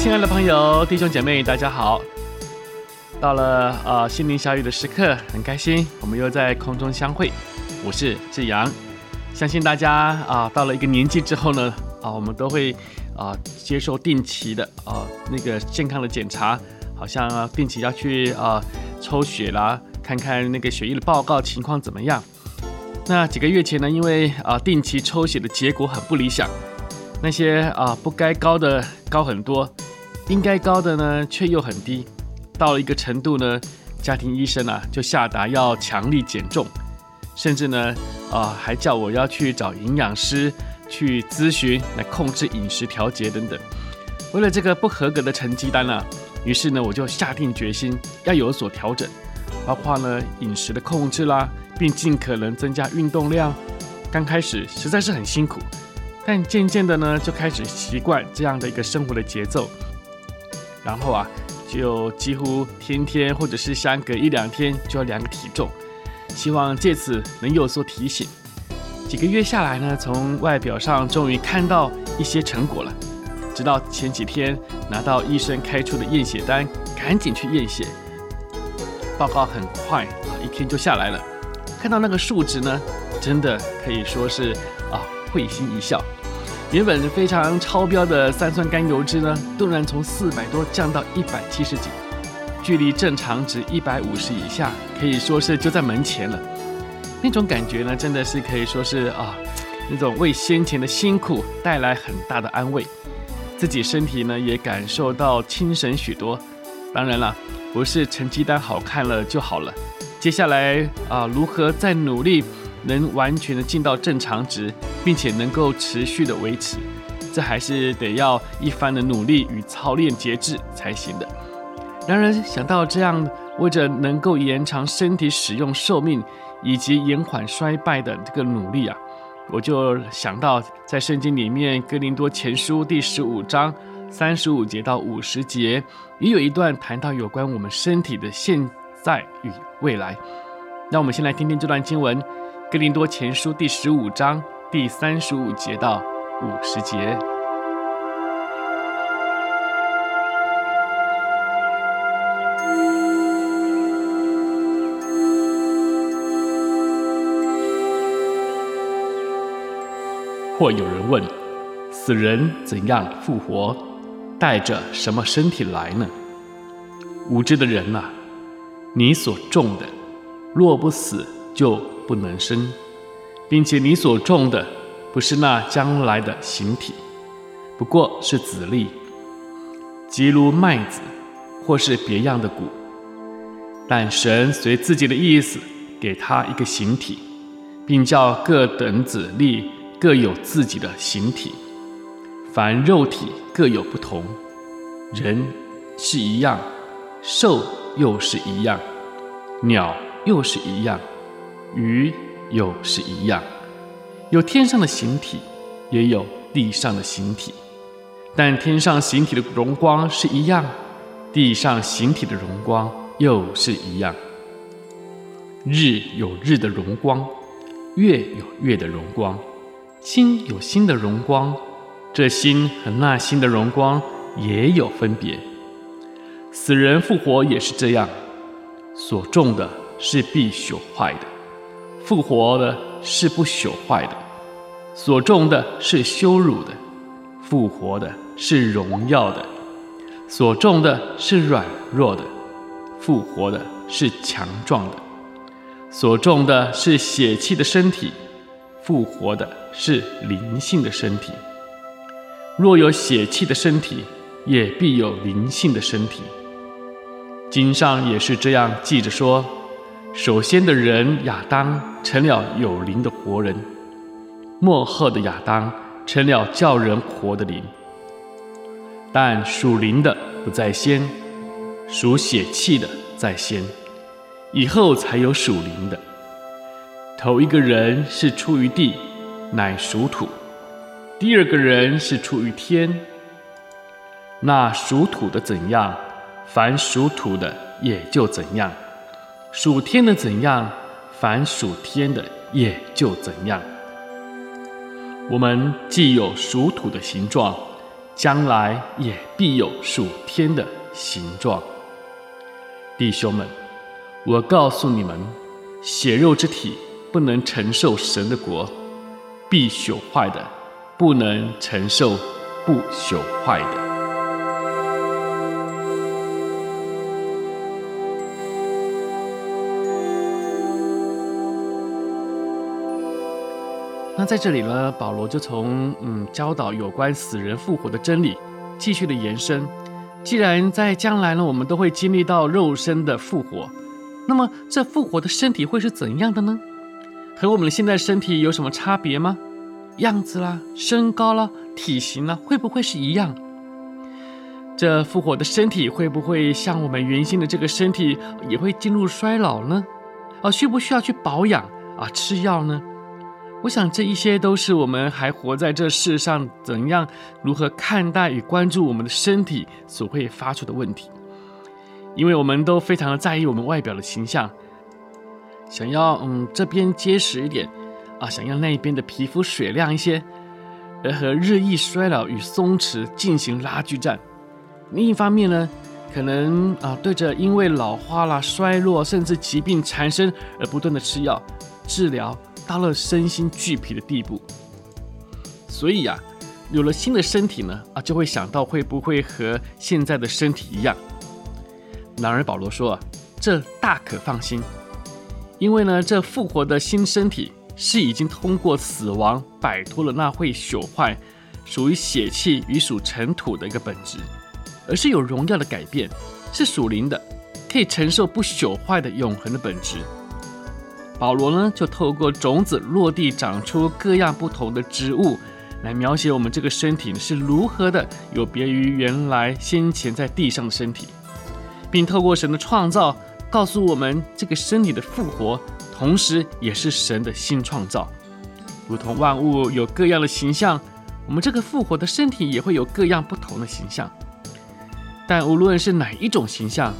亲爱的朋友、弟兄姐妹，大家好！到了呃心灵小雨的时刻，很开心，我们又在空中相会。我是志阳。相信大家啊，到了一个年纪之后呢，啊，我们都会啊接受定期的啊那个健康的检查，好像定期要去啊抽血啦，看看那个血液的报告情况怎么样。那几个月前呢，因为啊定期抽血的结果很不理想，那些啊不该高的高很多，应该高的呢却又很低，到了一个程度呢，家庭医生啊就下达要强力减重。甚至呢，啊，还叫我要去找营养师去咨询，来控制饮食调节等等。为了这个不合格的成绩单啊，于是呢，我就下定决心要有所调整，包括呢饮食的控制啦，并尽可能增加运动量。刚开始实在是很辛苦，但渐渐的呢，就开始习惯这样的一个生活的节奏。然后啊，就几乎天天或者是相隔一两天就要量个体重。希望借此能有所提醒。几个月下来呢，从外表上终于看到一些成果了。直到前几天拿到医生开出的验血单，赶紧去验血。报告很快啊，一天就下来了。看到那个数值呢，真的可以说是啊，会心一笑。原本非常超标的三酸甘油酯呢，突然从四百多降到一百七十几。距离正常值一百五十以下，可以说是就在门前了。那种感觉呢，真的是可以说是啊，那种为先前的辛苦带来很大的安慰，自己身体呢也感受到轻省许多。当然了，不是成绩单好看了就好了。接下来啊，如何再努力能完全的进到正常值，并且能够持续的维持，这还是得要一番的努力与操练节制才行的。然而想到这样，为着能够延长身体使用寿命以及延缓衰败的这个努力啊，我就想到在圣经里面《哥林多前书》第十五章三十五节到五十节，也有一段谈到有关我们身体的现在与未来。那我们先来听听这段经文，《格林多前书》第十五章第三十五节到五十节。或有人问：死人怎样复活？带着什么身体来呢？无知的人啊，你所种的，若不死，就不能生，并且你所种的，不是那将来的形体，不过是籽粒，即如麦子，或是别样的谷。但神随自己的意思，给他一个形体，并叫各等子粒。各有自己的形体，凡肉体各有不同，人是一样，兽又是一样，鸟又是一样，鱼又是一样，有天上的形体，也有地上的形体，但天上形体的荣光是一样，地上形体的荣光又是一样。日有日的荣光，月有月的荣光。星有星的荣光，这星和那星的荣光也有分别。死人复活也是这样，所种的是必朽坏的，复活的是不朽坏的；所种的是羞辱的，复活的是荣耀的；所种的是软弱的，复活的是强壮的；所种的是血气的身体。复活的是灵性的身体。若有血气的身体，也必有灵性的身体。经上也是这样记着说：首先的人亚当成了有灵的活人，末后的亚当成了叫人活的灵。但属灵的不在先，属血气的在先，以后才有属灵的。头一个人是出于地，乃属土；第二个人是出于天。那属土的怎样，凡属土的也就怎样；属天的怎样，凡属天的也就怎样。我们既有属土的形状。将来也必有属天的形状。弟兄们，我告诉你们，血肉之体不能承受神的国，必朽坏的不能承受不朽坏的。那在这里呢，保罗就从嗯教导有关死人复活的真理，继续的延伸。既然在将来呢，我们都会经历到肉身的复活，那么这复活的身体会是怎样的呢？和我们现在身体有什么差别吗？样子啦、身高啦、体型呢，会不会是一样？这复活的身体会不会像我们原先的这个身体也会进入衰老呢？啊，需不需要去保养啊？吃药呢？我想这一些都是我们还活在这世上，怎样如何看待与关注我们的身体所会发出的问题。因为我们都非常的在意我们外表的形象，想要嗯这边结实一点啊，想要那一边的皮肤水亮一些，而和日益衰老与松弛进行拉锯战。另一方面呢，可能啊对着因为老化啦、衰弱甚至疾病缠身而不断的吃药治疗。到了身心俱疲的地步，所以呀、啊，有了新的身体呢，啊，就会想到会不会和现在的身体一样。然而保罗说啊，这大可放心，因为呢，这复活的新身体是已经通过死亡摆脱了那会朽坏、属于血气与属尘土的一个本质，而是有荣耀的改变，是属灵的，可以承受不朽坏的永恒的本质。保罗呢，就透过种子落地长出各样不同的植物，来描写我们这个身体是如何的有别于原来先前在地上的身体，并透过神的创造，告诉我们这个身体的复活，同时也是神的新创造。如同万物有各样的形象，我们这个复活的身体也会有各样不同的形象。但无论是哪一种形象，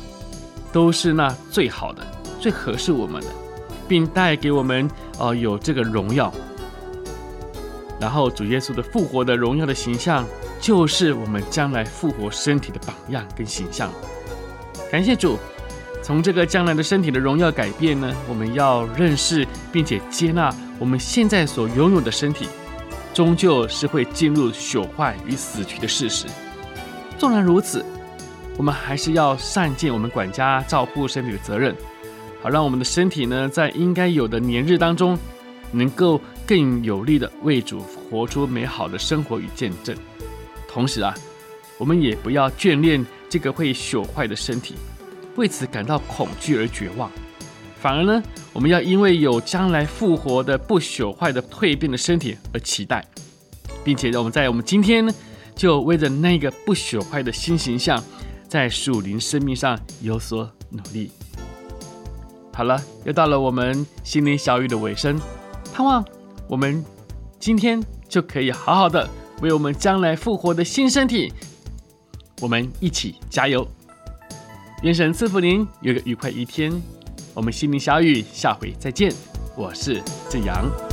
都是那最好的、最合适我们的。并带给我们，呃，有这个荣耀。然后主耶稣的复活的荣耀的形象，就是我们将来复活身体的榜样跟形象。感谢主，从这个将来的身体的荣耀改变呢，我们要认识并且接纳我们现在所拥有的身体，终究是会进入朽坏与死去的事实。纵然如此，我们还是要善尽我们管家照顾身体的责任。好，让我们的身体呢，在应该有的年日当中，能够更有力的为主活出美好的生活与见证。同时啊，我们也不要眷恋这个会朽坏的身体，为此感到恐惧而绝望。反而呢，我们要因为有将来复活的不朽坏的蜕变的身体而期待，并且让我们在我们今天呢，就为着那个不朽坏的新形象，在属灵生命上有所努力。好了，又到了我们心灵小雨的尾声，盼望我们今天就可以好好的为我们将来复活的新身体，我们一起加油。愿神赐福您有个愉快一天。我们心灵小雨下回再见，我是正阳。